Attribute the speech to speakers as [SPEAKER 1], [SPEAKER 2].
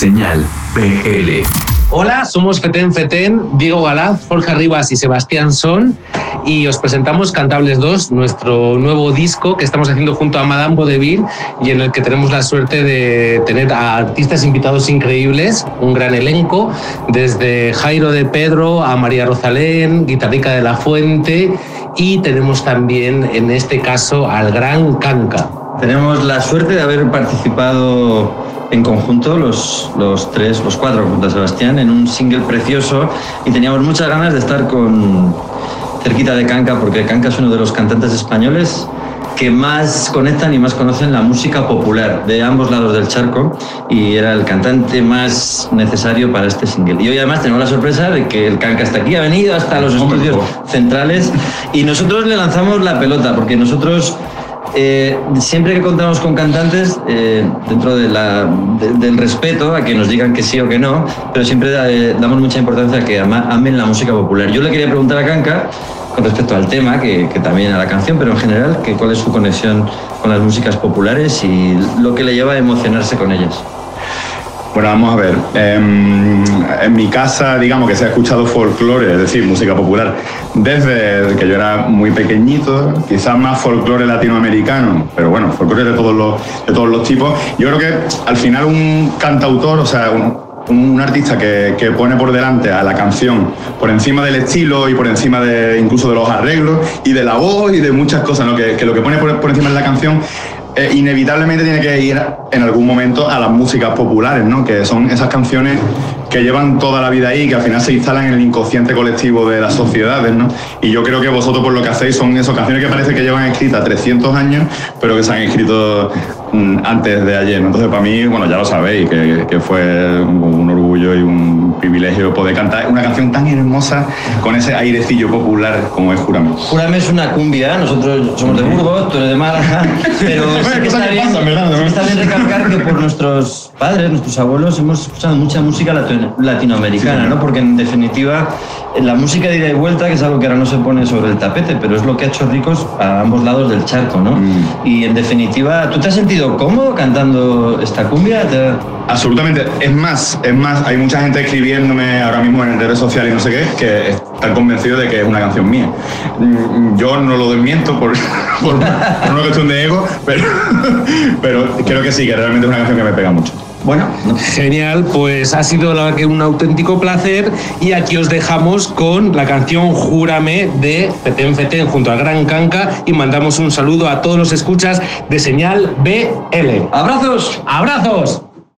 [SPEAKER 1] Señal PL.
[SPEAKER 2] Hola, somos Feten Feten, Diego Galaz, Jorge Rivas y Sebastián Son y os presentamos Cantables 2, nuestro nuevo disco que estamos haciendo junto a Madame Bodeville y en el que tenemos la suerte de tener a artistas invitados increíbles, un gran elenco, desde Jairo de Pedro a María Rosalén, Guitarrica de la Fuente y tenemos también en este caso al gran Canca.
[SPEAKER 3] Tenemos la suerte de haber participado en conjunto, los, los tres, los cuatro junto a Sebastián, en un single precioso y teníamos muchas ganas de estar con cerquita de Canca, porque Canca es uno de los cantantes españoles que más conectan y más conocen la música popular de ambos lados del charco y era el cantante más necesario para este single. Y hoy además tenemos la sorpresa de que el Canca está aquí, ha venido hasta los estudios centrales y nosotros le lanzamos la pelota porque nosotros eh, siempre que contamos con cantantes, eh, dentro de del respeto a que nos digan que sí o que no, pero siempre eh, damos mucha importancia a que amen la música popular. Yo le quería preguntar a Kanka con respecto al tema, que, que, también a la canción, pero en general, que cuál es su conexión con las músicas populares y lo que le lleva a emocionarse con ellas.
[SPEAKER 4] Bueno, vamos a ver. Em, en mi casa, digamos que se ha escuchado folclore, es decir, música popular, desde que yo era muy pequeñito, quizás más folclore latinoamericano, pero bueno, folclore de todos los, de todos los tipos. Yo creo que al final un cantautor, o sea, un, artista que, pone por delante a la canción por encima del estilo y por encima de incluso de los arreglos y de la voz y de muchas cosas, ¿no? que, lo que pone por, por encima de la canción eh, inevitablemente tiene que ir en algún momento a las músicas populares, ¿no? Que son esas canciones que llevan toda la vida ahí, que al final se instalan en el inconsciente colectivo de las sociedades, ¿no? Y yo creo que vosotros por lo que hacéis son esas canciones que parece que llevan escritas 300 años, pero que se han escrito mm, antes de ayer. Entonces, para mí, bueno, ya lo sabéis, que, fue un orgullo y un privilegio poder cantar una canción tan hermosa con ese airecillo popular como es Jurame.
[SPEAKER 3] Jurame es una cumbia, nosotros somos de Burgos, tú eres de Málaga, pero sí que está, bien, está bien recalcar que por nuestros padres, nuestros abuelos, hemos escuchado mucha música latinoamericana, ¿no? Porque en definitiva, la música de ida y vuelta, que es algo que ahora no se pone sobre el tapete, pero es lo que ha hecho ricos a ambos lados del charco, ¿no? Mm. Y en definitiva, ¿tú te has sentido cómodo cantando esta cumbia?
[SPEAKER 4] Absolutamente. Es más, es más, hay mucha gente escribiéndome ahora mismo en redes sociales y no sé qué, que están convencidos de que es una canción mía. Mm, yo no lo desmiento por, por, una cuestión de ego, pero, pero creo que sí, que realmente es una canción que me pega mucho.
[SPEAKER 2] Bueno, genial, pues ha sido la que un auténtico placer y aquí os dejamos con la canción Júrame de Feten Feten junto a Gran Canca y mandamos un saludo a todos los escuchas de Señal BL.
[SPEAKER 3] ¡Abrazos!
[SPEAKER 2] ¡Abrazos!